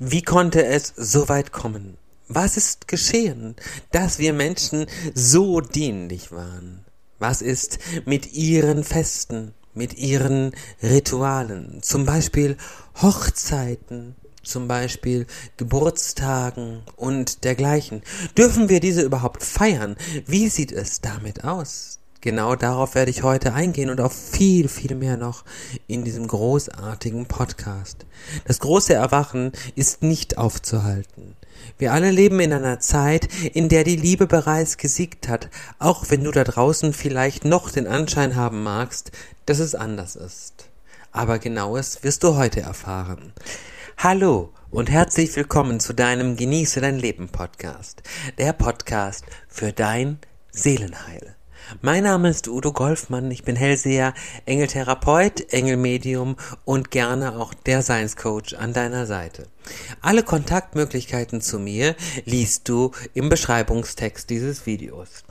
Wie konnte es so weit kommen? Was ist geschehen, dass wir Menschen so dienlich waren? Was ist mit ihren Festen, mit ihren Ritualen, zum Beispiel Hochzeiten, zum Beispiel Geburtstagen und dergleichen? Dürfen wir diese überhaupt feiern? Wie sieht es damit aus? Genau darauf werde ich heute eingehen und auf viel, viel mehr noch in diesem großartigen Podcast. Das große Erwachen ist nicht aufzuhalten. Wir alle leben in einer Zeit, in der die Liebe bereits gesiegt hat, auch wenn du da draußen vielleicht noch den Anschein haben magst, dass es anders ist. Aber genaues wirst du heute erfahren. Hallo und herzlich willkommen zu deinem Genieße dein Leben Podcast, der Podcast für dein Seelenheil. Mein Name ist Udo Golfmann, ich bin Hellseher, Engeltherapeut, Engelmedium und gerne auch der Science Coach an deiner Seite. Alle Kontaktmöglichkeiten zu mir liest du im Beschreibungstext dieses Videos.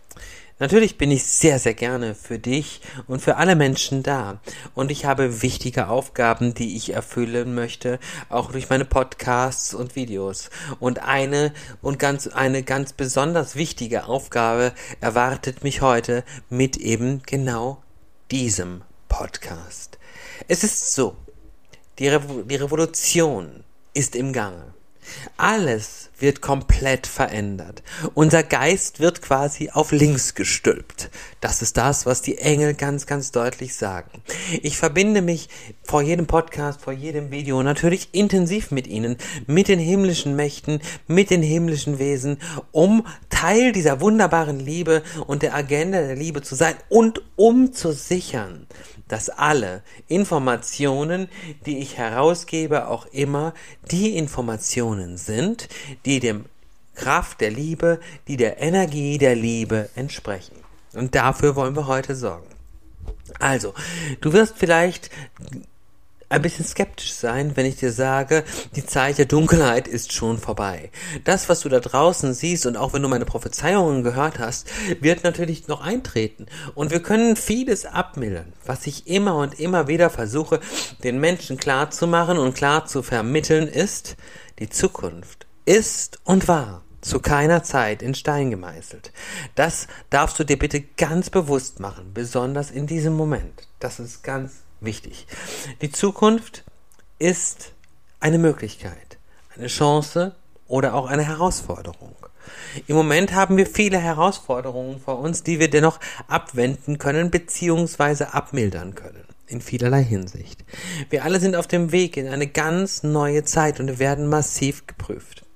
Natürlich bin ich sehr, sehr gerne für dich und für alle Menschen da. Und ich habe wichtige Aufgaben, die ich erfüllen möchte, auch durch meine Podcasts und Videos. Und eine und ganz, eine ganz besonders wichtige Aufgabe erwartet mich heute mit eben genau diesem Podcast. Es ist so, die, Revo die Revolution ist im Gange. Alles wird komplett verändert. Unser Geist wird quasi auf links gestülpt. Das ist das, was die Engel ganz, ganz deutlich sagen. Ich verbinde mich vor jedem Podcast, vor jedem Video natürlich intensiv mit Ihnen, mit den himmlischen Mächten, mit den himmlischen Wesen, um Teil dieser wunderbaren Liebe und der Agenda der Liebe zu sein und um zu sichern, dass alle Informationen, die ich herausgebe, auch immer die Informationen sind, die dem Kraft der Liebe, die der Energie der Liebe entsprechen. Und dafür wollen wir heute sorgen. Also, du wirst vielleicht ein bisschen skeptisch sein, wenn ich dir sage, die Zeit der Dunkelheit ist schon vorbei. Das, was du da draußen siehst und auch wenn du meine Prophezeiungen gehört hast, wird natürlich noch eintreten. Und wir können vieles abmildern, was ich immer und immer wieder versuche, den Menschen klar zu machen und klar zu vermitteln, ist, die Zukunft ist und war zu keiner Zeit in Stein gemeißelt. Das darfst du dir bitte ganz bewusst machen, besonders in diesem Moment. Das ist ganz wichtig. Die Zukunft ist eine Möglichkeit, eine Chance oder auch eine Herausforderung. Im Moment haben wir viele Herausforderungen vor uns, die wir dennoch abwenden können bzw. abmildern können. In vielerlei Hinsicht. Wir alle sind auf dem Weg in eine ganz neue Zeit und werden massiv geprüft.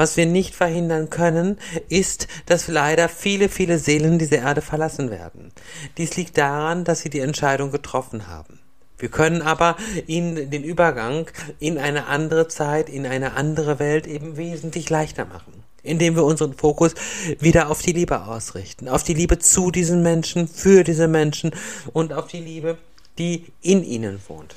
Was wir nicht verhindern können, ist, dass leider viele, viele Seelen diese Erde verlassen werden. Dies liegt daran, dass sie die Entscheidung getroffen haben. Wir können aber ihnen den Übergang in eine andere Zeit, in eine andere Welt eben wesentlich leichter machen indem wir unseren Fokus wieder auf die Liebe ausrichten, auf die Liebe zu diesen Menschen, für diese Menschen und auf die Liebe, die in ihnen wohnt.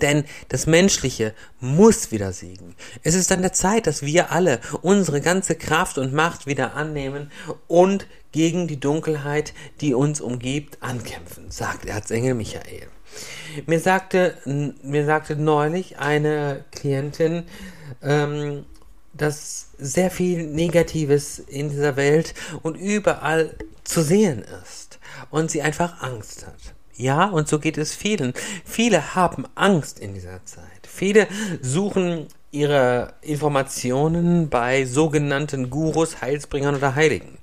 Denn das Menschliche muss wieder siegen. Es ist an der Zeit, dass wir alle unsere ganze Kraft und Macht wieder annehmen und gegen die Dunkelheit, die uns umgibt, ankämpfen, sagt Erzengel Michael. Mir sagte, mir sagte neulich eine Klientin, ähm, dass sehr viel Negatives in dieser Welt und überall zu sehen ist und sie einfach Angst hat. Ja, und so geht es vielen. Viele haben Angst in dieser Zeit. Viele suchen ihre Informationen bei sogenannten Gurus, Heilsbringern oder Heiligen.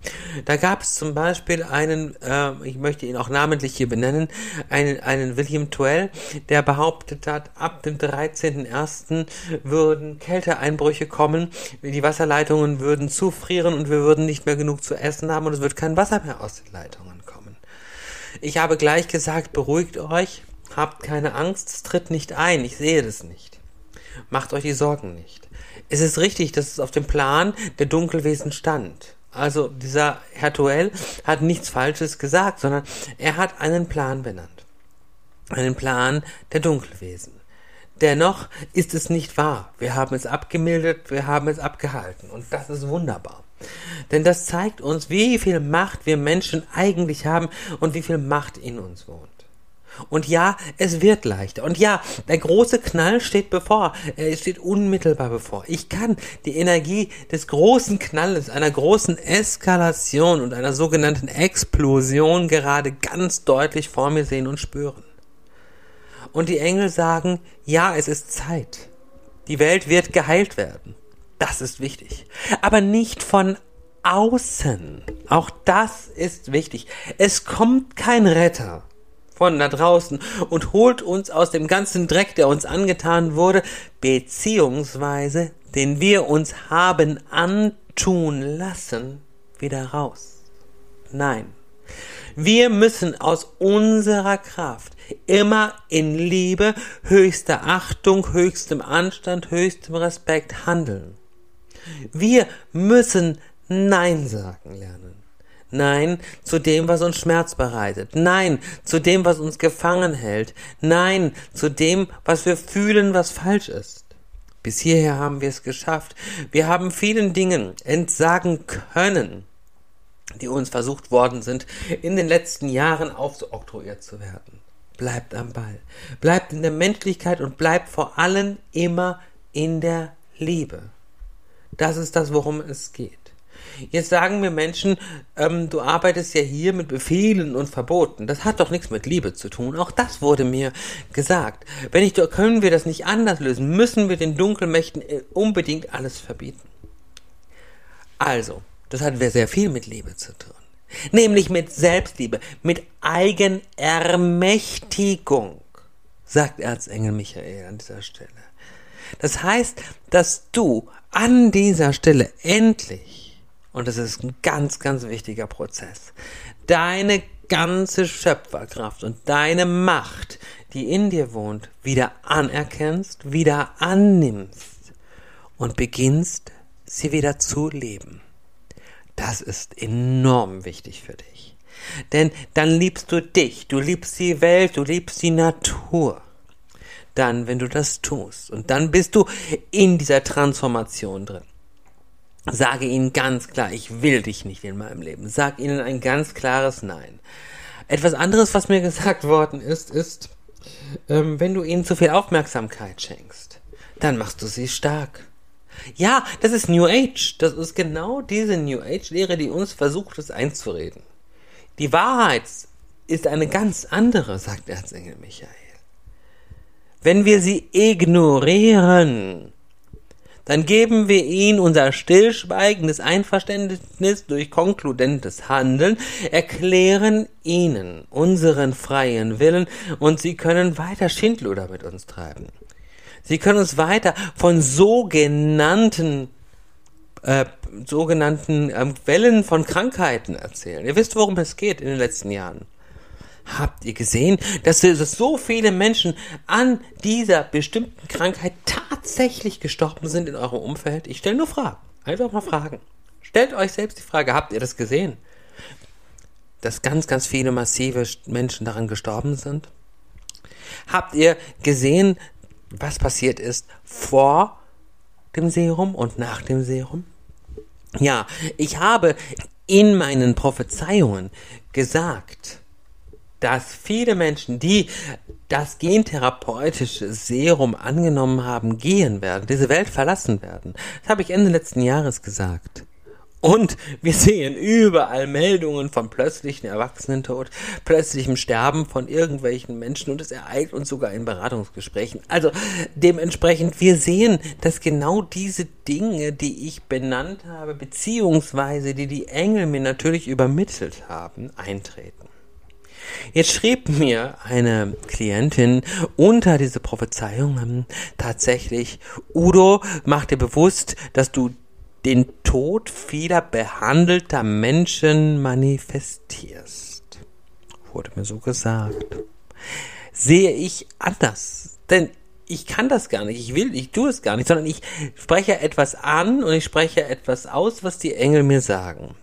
Da gab es zum Beispiel einen, äh, ich möchte ihn auch namentlich hier benennen, einen, einen William Twell, der behauptet hat, ab dem 13.01. würden Kälteeinbrüche kommen, die Wasserleitungen würden zufrieren und wir würden nicht mehr genug zu essen haben und es wird kein Wasser mehr aus den Leitungen kommen. Ich habe gleich gesagt, beruhigt euch, habt keine Angst, es tritt nicht ein, ich sehe das nicht. Macht euch die Sorgen nicht. Es ist richtig, dass es auf dem Plan der Dunkelwesen stand. Also dieser Herr Tuell hat nichts Falsches gesagt, sondern er hat einen Plan benannt. Einen Plan der Dunkelwesen. Dennoch ist es nicht wahr. Wir haben es abgemildert, wir haben es abgehalten. Und das ist wunderbar. Denn das zeigt uns, wie viel Macht wir Menschen eigentlich haben und wie viel Macht in uns wohnt. Und ja, es wird leichter. Und ja, der große Knall steht bevor. Er steht unmittelbar bevor. Ich kann die Energie des großen Knalles, einer großen Eskalation und einer sogenannten Explosion gerade ganz deutlich vor mir sehen und spüren. Und die Engel sagen, ja, es ist Zeit. Die Welt wird geheilt werden. Das ist wichtig. Aber nicht von außen. Auch das ist wichtig. Es kommt kein Retter von da draußen und holt uns aus dem ganzen Dreck, der uns angetan wurde, beziehungsweise den wir uns haben antun lassen, wieder raus. Nein. Wir müssen aus unserer Kraft immer in Liebe, höchster Achtung, höchstem Anstand, höchstem Respekt handeln. Wir müssen Nein sagen lernen. Nein zu dem, was uns Schmerz bereitet. Nein zu dem, was uns gefangen hält. Nein zu dem, was wir fühlen, was falsch ist. Bis hierher haben wir es geschafft. Wir haben vielen Dingen entsagen können, die uns versucht worden sind, in den letzten Jahren aufoktroyiert zu werden. Bleibt am Ball. Bleibt in der Menschlichkeit und bleibt vor allem immer in der Liebe. Das ist das, worum es geht. Jetzt sagen mir Menschen, ähm, du arbeitest ja hier mit Befehlen und Verboten. Das hat doch nichts mit Liebe zu tun. Auch das wurde mir gesagt. Wenn ich, können wir das nicht anders lösen? Müssen wir den Dunkelmächten äh, unbedingt alles verbieten? Also, das hat sehr viel mit Liebe zu tun. Nämlich mit Selbstliebe, mit Eigenermächtigung, sagt Erzengel Michael an dieser Stelle. Das heißt, dass du an dieser Stelle endlich und das ist ein ganz, ganz wichtiger Prozess. Deine ganze Schöpferkraft und deine Macht, die in dir wohnt, wieder anerkennst, wieder annimmst und beginnst, sie wieder zu leben. Das ist enorm wichtig für dich. Denn dann liebst du dich, du liebst die Welt, du liebst die Natur. Dann, wenn du das tust, und dann bist du in dieser Transformation drin. Sage ihnen ganz klar, ich will dich nicht in meinem Leben. Sag ihnen ein ganz klares Nein. Etwas anderes, was mir gesagt worden ist, ist, ähm, wenn du ihnen zu viel Aufmerksamkeit schenkst, dann machst du sie stark. Ja, das ist New Age. Das ist genau diese New Age-Lehre, die uns versucht, es einzureden. Die Wahrheit ist eine ganz andere, sagt Erzengel Michael. Wenn wir sie ignorieren, dann geben wir ihnen unser stillschweigendes Einverständnis durch konkludentes Handeln, erklären ihnen unseren freien Willen und sie können weiter Schindluder mit uns treiben. Sie können uns weiter von sogenannten äh, sogenannten ähm, Wellen von Krankheiten erzählen. Ihr wisst, worum es geht in den letzten Jahren. Habt ihr gesehen, dass so viele Menschen an dieser bestimmten Krankheit tatsächlich gestorben sind in eurem Umfeld? Ich stelle nur Fragen. Einfach mal Fragen. Stellt euch selbst die Frage, habt ihr das gesehen? Dass ganz, ganz viele massive Menschen daran gestorben sind? Habt ihr gesehen, was passiert ist vor dem Serum und nach dem Serum? Ja, ich habe in meinen Prophezeiungen gesagt, dass viele Menschen, die das gentherapeutische Serum angenommen haben, gehen werden, diese Welt verlassen werden. Das habe ich Ende letzten Jahres gesagt. Und wir sehen überall Meldungen von plötzlichen Erwachsenentod, plötzlichem Sterben von irgendwelchen Menschen und es ereilt uns sogar in Beratungsgesprächen. Also dementsprechend, wir sehen, dass genau diese Dinge, die ich benannt habe, beziehungsweise die die Engel mir natürlich übermittelt haben, eintreten. Jetzt schrieb mir eine Klientin unter diese Prophezeiung ähm, tatsächlich, Udo, mach dir bewusst, dass du den Tod vieler behandelter Menschen manifestierst. Wurde mir so gesagt. Sehe ich anders. Denn ich kann das gar nicht, ich will, ich tue es gar nicht, sondern ich spreche etwas an und ich spreche etwas aus, was die Engel mir sagen.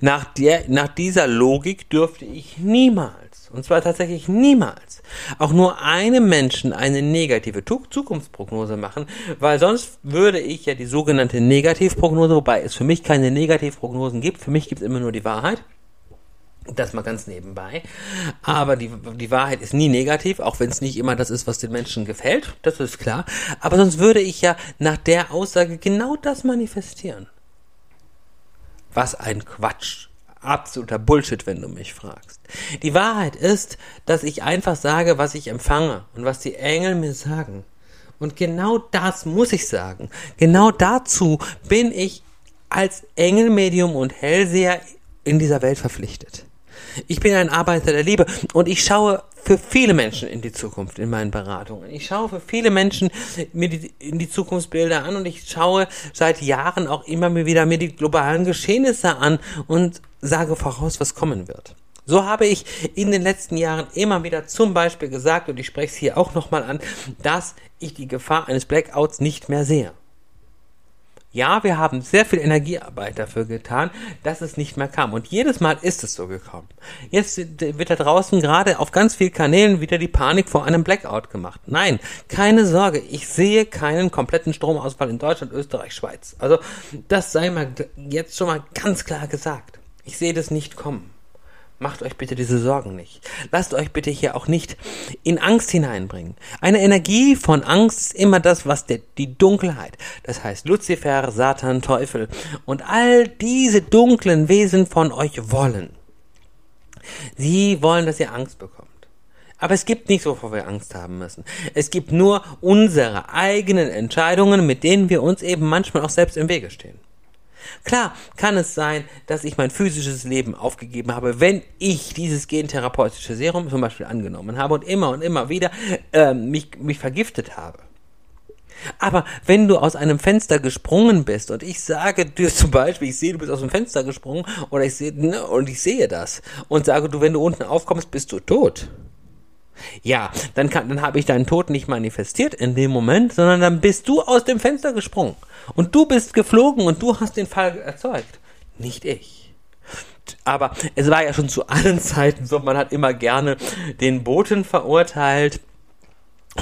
Nach, der, nach dieser Logik dürfte ich niemals, und zwar tatsächlich niemals, auch nur einem Menschen eine negative Zukunftsprognose machen, weil sonst würde ich ja die sogenannte Negativprognose, wobei es für mich keine Negativprognosen gibt, für mich gibt es immer nur die Wahrheit. Das mal ganz nebenbei. Aber die, die Wahrheit ist nie negativ, auch wenn es nicht immer das ist, was den Menschen gefällt. Das ist klar. Aber sonst würde ich ja nach der Aussage genau das manifestieren. Was ein Quatsch. Absoluter Bullshit, wenn du mich fragst. Die Wahrheit ist, dass ich einfach sage, was ich empfange und was die Engel mir sagen. Und genau das muss ich sagen. Genau dazu bin ich als Engelmedium und Hellseher in dieser Welt verpflichtet. Ich bin ein Arbeiter der Liebe und ich schaue für viele Menschen in die Zukunft in meinen Beratungen. Ich schaue für viele Menschen mir die, in die Zukunftsbilder an und ich schaue seit Jahren auch immer wieder mir die globalen Geschehnisse an und sage voraus, was kommen wird. So habe ich in den letzten Jahren immer wieder zum Beispiel gesagt, und ich spreche es hier auch nochmal an, dass ich die Gefahr eines Blackouts nicht mehr sehe. Ja, wir haben sehr viel Energiearbeit dafür getan, dass es nicht mehr kam. Und jedes Mal ist es so gekommen. Jetzt wird da draußen gerade auf ganz vielen Kanälen wieder die Panik vor einem Blackout gemacht. Nein, keine Sorge. Ich sehe keinen kompletten Stromausfall in Deutschland, Österreich, Schweiz. Also, das sei mal jetzt schon mal ganz klar gesagt. Ich sehe das nicht kommen. Macht euch bitte diese Sorgen nicht. Lasst euch bitte hier auch nicht in Angst hineinbringen. Eine Energie von Angst ist immer das, was der, die Dunkelheit, das heißt Luzifer, Satan, Teufel und all diese dunklen Wesen von euch wollen. Sie wollen, dass ihr Angst bekommt. Aber es gibt nichts, wovor wir Angst haben müssen. Es gibt nur unsere eigenen Entscheidungen, mit denen wir uns eben manchmal auch selbst im Wege stehen. Klar kann es sein, dass ich mein physisches Leben aufgegeben habe, wenn ich dieses gentherapeutische Serum zum Beispiel angenommen habe und immer und immer wieder äh, mich, mich vergiftet habe. Aber wenn du aus einem Fenster gesprungen bist und ich sage dir zum Beispiel, ich sehe, du bist aus dem Fenster gesprungen oder ich sehe, ne, und ich sehe das und sage du, wenn du unten aufkommst, bist du tot. Ja, dann, kann, dann habe ich deinen Tod nicht manifestiert in dem Moment, sondern dann bist du aus dem Fenster gesprungen. Und du bist geflogen und du hast den Fall erzeugt. Nicht ich. Aber es war ja schon zu allen Zeiten so, man hat immer gerne den Boten verurteilt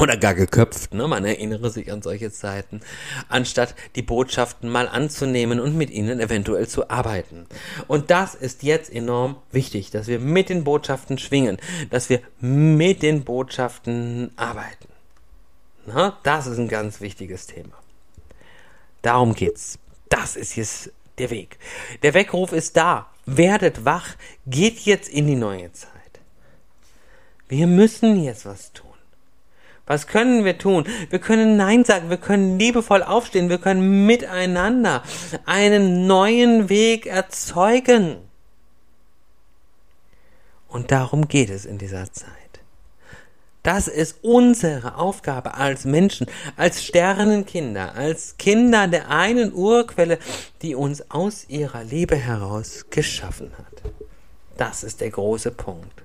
oder gar geköpft, ne? Man erinnere sich an solche Zeiten, anstatt die Botschaften mal anzunehmen und mit ihnen eventuell zu arbeiten. Und das ist jetzt enorm wichtig, dass wir mit den Botschaften schwingen, dass wir mit den Botschaften arbeiten. Na, das ist ein ganz wichtiges Thema. Darum geht's. Das ist jetzt der Weg. Der Weckruf ist da. Werdet wach, geht jetzt in die neue Zeit. Wir müssen jetzt was tun. Was können wir tun? Wir können Nein sagen, wir können liebevoll aufstehen, wir können miteinander einen neuen Weg erzeugen. Und darum geht es in dieser Zeit. Das ist unsere Aufgabe als Menschen, als Sternenkinder, als Kinder der einen Urquelle, die uns aus ihrer Liebe heraus geschaffen hat. Das ist der große Punkt.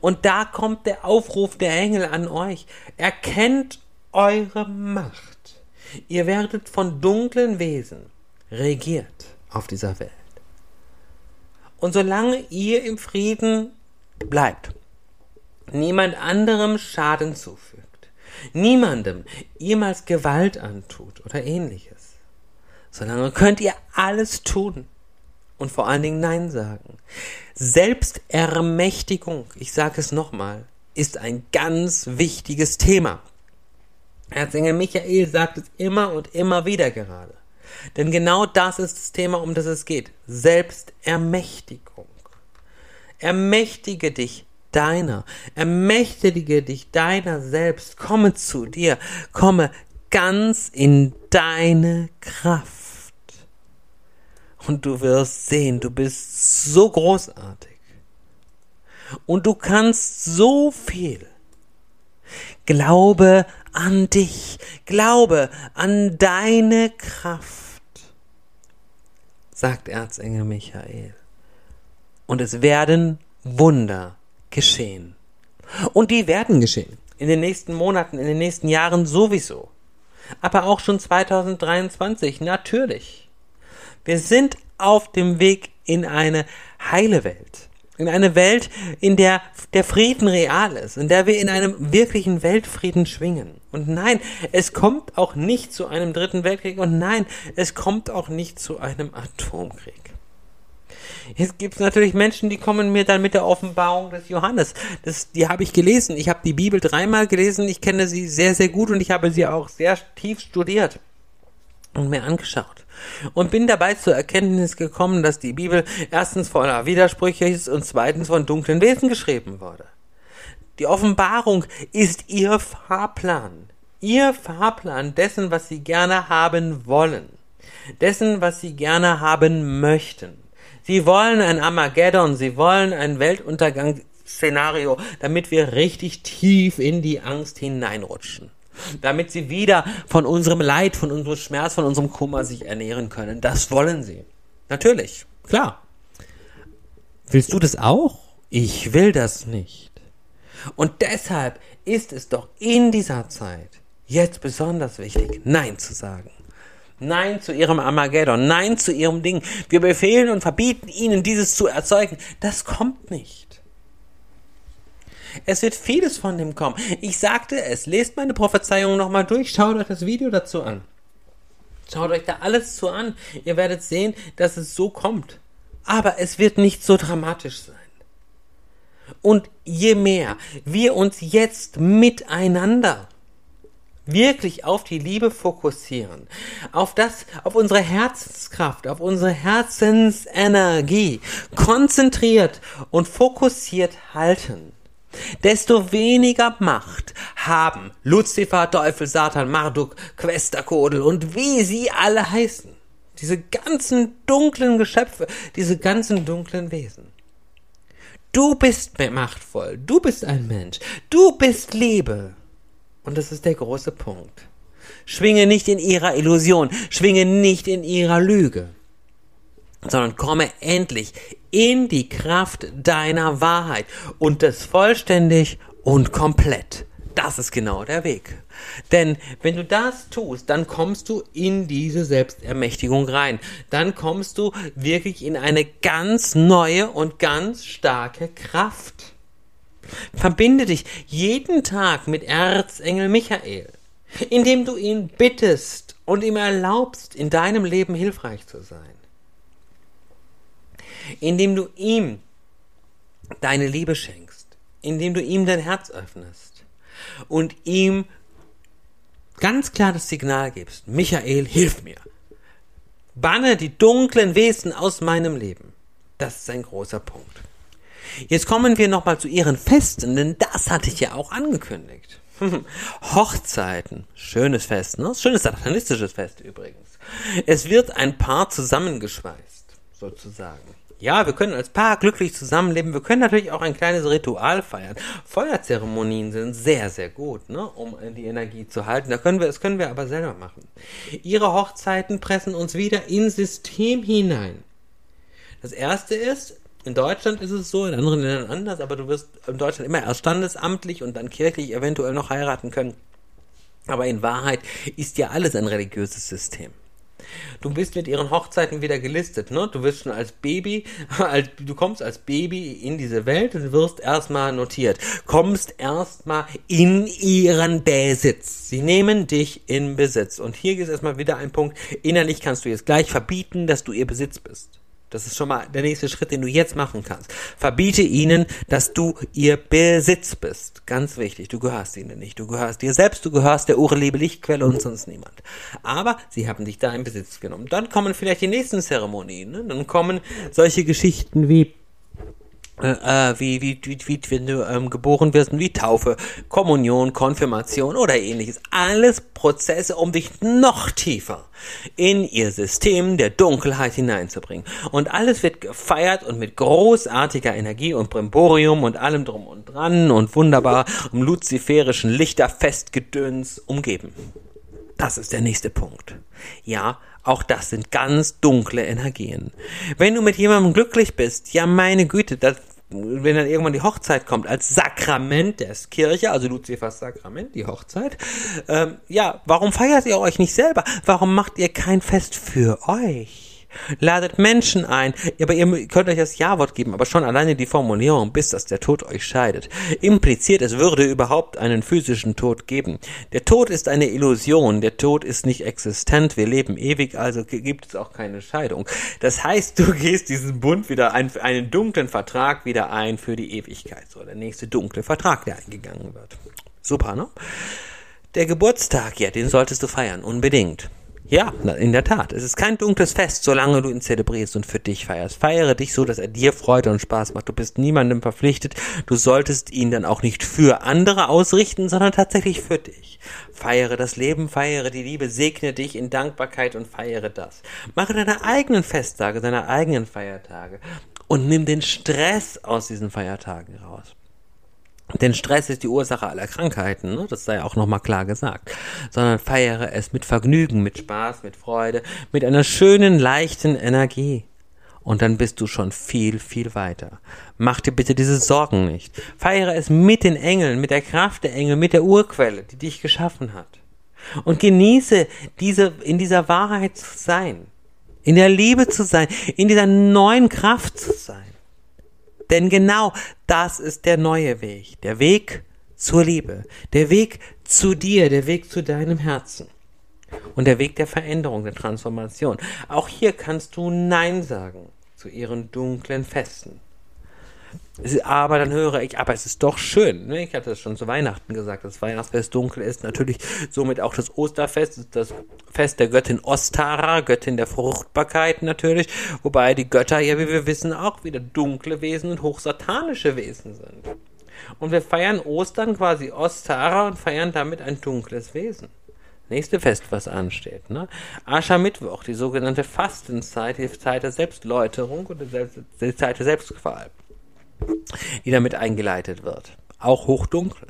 Und da kommt der Aufruf der Engel an euch. Erkennt eure Macht. Ihr werdet von dunklen Wesen regiert auf dieser Welt. Und solange ihr im Frieden bleibt, niemand anderem Schaden zufügt, niemandem jemals Gewalt antut oder ähnliches. Solange könnt ihr alles tun und vor allen Dingen Nein sagen. Selbstermächtigung, ich sage es nochmal, ist ein ganz wichtiges Thema. Erzengel Michael sagt es immer und immer wieder gerade. Denn genau das ist das Thema, um das es geht. Selbstermächtigung. Ermächtige dich deiner. Ermächtige dich deiner selbst. Komme zu dir. Komme ganz in deine Kraft. Und du wirst sehen, du bist so großartig. Und du kannst so viel. Glaube an dich. Glaube an deine Kraft. Sagt Erzengel Michael. Und es werden Wunder geschehen. Und die werden geschehen. In den nächsten Monaten, in den nächsten Jahren sowieso. Aber auch schon 2023, natürlich. Wir sind auf dem Weg in eine heile Welt. In eine Welt, in der der Frieden real ist, in der wir in einem wirklichen Weltfrieden schwingen. Und nein, es kommt auch nicht zu einem dritten Weltkrieg und nein, es kommt auch nicht zu einem Atomkrieg. Jetzt gibt es natürlich Menschen, die kommen mir dann mit der Offenbarung des Johannes. Das, die habe ich gelesen. Ich habe die Bibel dreimal gelesen. Ich kenne sie sehr, sehr gut und ich habe sie auch sehr tief studiert und mir angeschaut. Und bin dabei zur Erkenntnis gekommen, dass die Bibel erstens voller Widersprüche ist und zweitens von dunklen Wesen geschrieben wurde. Die Offenbarung ist ihr Fahrplan. Ihr Fahrplan dessen, was sie gerne haben wollen. Dessen, was sie gerne haben möchten. Sie wollen ein Armageddon, sie wollen ein Weltuntergangsszenario, damit wir richtig tief in die Angst hineinrutschen. Damit sie wieder von unserem Leid, von unserem Schmerz, von unserem Kummer sich ernähren können. Das wollen sie. Natürlich. Klar. Willst du das auch? Ich will das nicht. Und deshalb ist es doch in dieser Zeit jetzt besonders wichtig, Nein zu sagen. Nein zu ihrem Armageddon. Nein zu ihrem Ding. Wir befehlen und verbieten ihnen, dieses zu erzeugen. Das kommt nicht. Es wird vieles von dem kommen. Ich sagte es. Lest meine Prophezeiung nochmal durch. Schaut euch das Video dazu an. Schaut euch da alles zu an. Ihr werdet sehen, dass es so kommt. Aber es wird nicht so dramatisch sein. Und je mehr wir uns jetzt miteinander wirklich auf die Liebe fokussieren, auf das, auf unsere Herzenskraft, auf unsere Herzensenergie konzentriert und fokussiert halten, desto weniger Macht haben Luzifer, Teufel, Satan, Marduk, Questakodel und wie sie alle heißen. Diese ganzen dunklen Geschöpfe, diese ganzen dunklen Wesen. Du bist machtvoll, du bist ein Mensch, du bist Liebe. Und das ist der große Punkt. Schwinge nicht in ihrer Illusion, schwinge nicht in ihrer Lüge, sondern komme endlich in die Kraft deiner Wahrheit und das vollständig und komplett. Das ist genau der Weg. Denn wenn du das tust, dann kommst du in diese Selbstermächtigung rein. Dann kommst du wirklich in eine ganz neue und ganz starke Kraft. Verbinde dich jeden Tag mit Erzengel Michael, indem du ihn bittest und ihm erlaubst, in deinem Leben hilfreich zu sein. Indem du ihm deine Liebe schenkst, indem du ihm dein Herz öffnest und ihm ganz klar das Signal gibst, Michael, hilf mir. Banne die dunklen Wesen aus meinem Leben. Das ist ein großer Punkt. Jetzt kommen wir nochmal zu ihren Festen, denn das hatte ich ja auch angekündigt. Hochzeiten. Schönes Fest, ne? Schönes satanistisches Fest übrigens. Es wird ein Paar zusammengeschweißt, sozusagen. Ja, wir können als Paar glücklich zusammenleben. Wir können natürlich auch ein kleines Ritual feiern. Feuerzeremonien sind sehr, sehr gut, ne, um die Energie zu halten. Da können wir, das können wir aber selber machen. Ihre Hochzeiten pressen uns wieder ins System hinein. Das erste ist, in Deutschland ist es so, in anderen Ländern anders, aber du wirst in Deutschland immer erst standesamtlich und dann kirchlich eventuell noch heiraten können. Aber in Wahrheit ist ja alles ein religiöses System. Du bist mit ihren Hochzeiten wieder gelistet, ne? Du wirst schon als Baby, als, du kommst als Baby in diese Welt und wirst erstmal notiert. Kommst erstmal in ihren Besitz. Sie nehmen dich in Besitz. Und hier ist erstmal wieder ein Punkt. Innerlich kannst du jetzt gleich verbieten, dass du ihr Besitz bist. Das ist schon mal der nächste Schritt, den du jetzt machen kannst. Verbiete ihnen, dass du ihr Besitz bist. Ganz wichtig, du gehörst ihnen nicht. Du gehörst dir selbst, du gehörst der Urliebe Lichtquelle und sonst niemand. Aber sie haben dich da in Besitz genommen. Dann kommen vielleicht die nächsten Zeremonien. Ne? Dann kommen solche Geschichten wie äh, äh, wie, wie, wie, wie, wenn du ähm, geboren wirst, wie Taufe, Kommunion, Konfirmation oder ähnliches. Alles Prozesse, um dich noch tiefer in ihr System der Dunkelheit hineinzubringen. Und alles wird gefeiert und mit großartiger Energie und Brimborium und allem drum und dran und wunderbar um luziferischen Lichterfestgedöns umgeben. Das ist der nächste Punkt. Ja, auch das sind ganz dunkle Energien. Wenn du mit jemandem glücklich bist, ja meine Güte, das, wenn dann irgendwann die Hochzeit kommt, als Sakrament des Kirche, also Luzifers Sakrament, die Hochzeit, ähm, ja, warum feiert ihr euch nicht selber? Warum macht ihr kein Fest für euch? Ladet Menschen ein, aber ihr könnt euch das Ja-Wort geben, aber schon alleine die Formulierung, bis dass der Tod euch scheidet, impliziert, es würde überhaupt einen physischen Tod geben. Der Tod ist eine Illusion, der Tod ist nicht existent, wir leben ewig, also gibt es auch keine Scheidung. Das heißt, du gehst diesen Bund wieder ein, einen dunklen Vertrag wieder ein für die Ewigkeit, so der nächste dunkle Vertrag, der eingegangen wird. Super, ne? Der Geburtstag, ja, den solltest du feiern, unbedingt. Ja, in der Tat. Es ist kein dunkles Fest, solange du ihn zelebrierst und für dich feierst. Feiere dich so, dass er dir Freude und Spaß macht. Du bist niemandem verpflichtet. Du solltest ihn dann auch nicht für andere ausrichten, sondern tatsächlich für dich. Feiere das Leben, feiere die Liebe, segne dich in Dankbarkeit und feiere das. Mache deine eigenen Festtage, deine eigenen Feiertage und nimm den Stress aus diesen Feiertagen raus. Denn Stress ist die Ursache aller Krankheiten, ne? das sei auch nochmal klar gesagt. Sondern feiere es mit Vergnügen, mit Spaß, mit Freude, mit einer schönen, leichten Energie. Und dann bist du schon viel, viel weiter. Mach dir bitte diese Sorgen nicht. Feiere es mit den Engeln, mit der Kraft der Engel, mit der Urquelle, die dich geschaffen hat. Und genieße diese, in dieser Wahrheit zu sein. In der Liebe zu sein. In dieser neuen Kraft zu sein. Denn genau das ist der neue Weg. Der Weg zur Liebe. Der Weg zu dir. Der Weg zu deinem Herzen. Und der Weg der Veränderung, der Transformation. Auch hier kannst du Nein sagen zu ihren dunklen Festen. Aber dann höre ich, aber es ist doch schön. Ne? Ich hatte es schon zu Weihnachten gesagt, das Weihnachtsfest dunkel ist natürlich somit auch das Osterfest, das Fest der Göttin Ostara, Göttin der Fruchtbarkeit natürlich, wobei die Götter ja, wie wir wissen, auch wieder dunkle Wesen und hochsatanische Wesen sind. Und wir feiern Ostern quasi Ostara und feiern damit ein dunkles Wesen. Nächste Fest, was ansteht. Ne? Aschermittwoch, die sogenannte Fastenzeit, die Zeit der Selbstläuterung und die Zeit der Selbstqual die damit eingeleitet wird. Auch hochdunkel.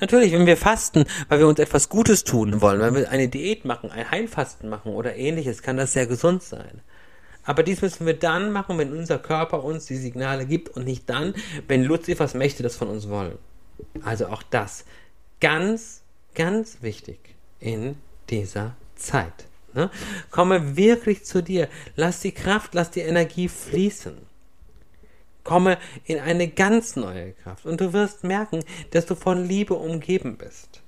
Natürlich, wenn wir fasten, weil wir uns etwas Gutes tun wollen, weil wir eine Diät machen, ein Heilfasten machen oder ähnliches, kann das sehr gesund sein. Aber dies müssen wir dann machen, wenn unser Körper uns die Signale gibt und nicht dann, wenn Luzifers Mächte das von uns wollen. Also auch das ganz, ganz wichtig in dieser Zeit. Ne? Komme wirklich zu dir. Lass die Kraft, lass die Energie fließen. Komme in eine ganz neue Kraft und du wirst merken, dass du von Liebe umgeben bist.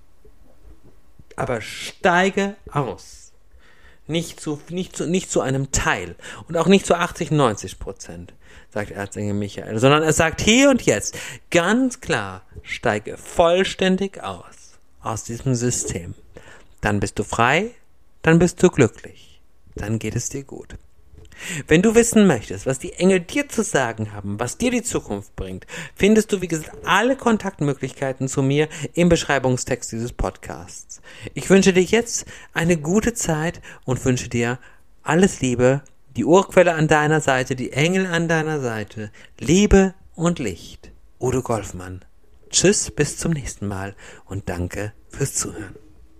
Aber steige aus. Nicht zu, nicht zu, nicht zu einem Teil und auch nicht zu 80, 90 Prozent, sagt Erzengel Michael, sondern er sagt hier und jetzt ganz klar, steige vollständig aus, aus diesem System. Dann bist du frei, dann bist du glücklich, dann geht es dir gut. Wenn du wissen möchtest, was die Engel dir zu sagen haben, was dir die Zukunft bringt, findest du, wie gesagt, alle Kontaktmöglichkeiten zu mir im Beschreibungstext dieses Podcasts. Ich wünsche dir jetzt eine gute Zeit und wünsche dir alles Liebe, die Urquelle an deiner Seite, die Engel an deiner Seite, Liebe und Licht. Udo Golfmann. Tschüss, bis zum nächsten Mal und danke fürs Zuhören.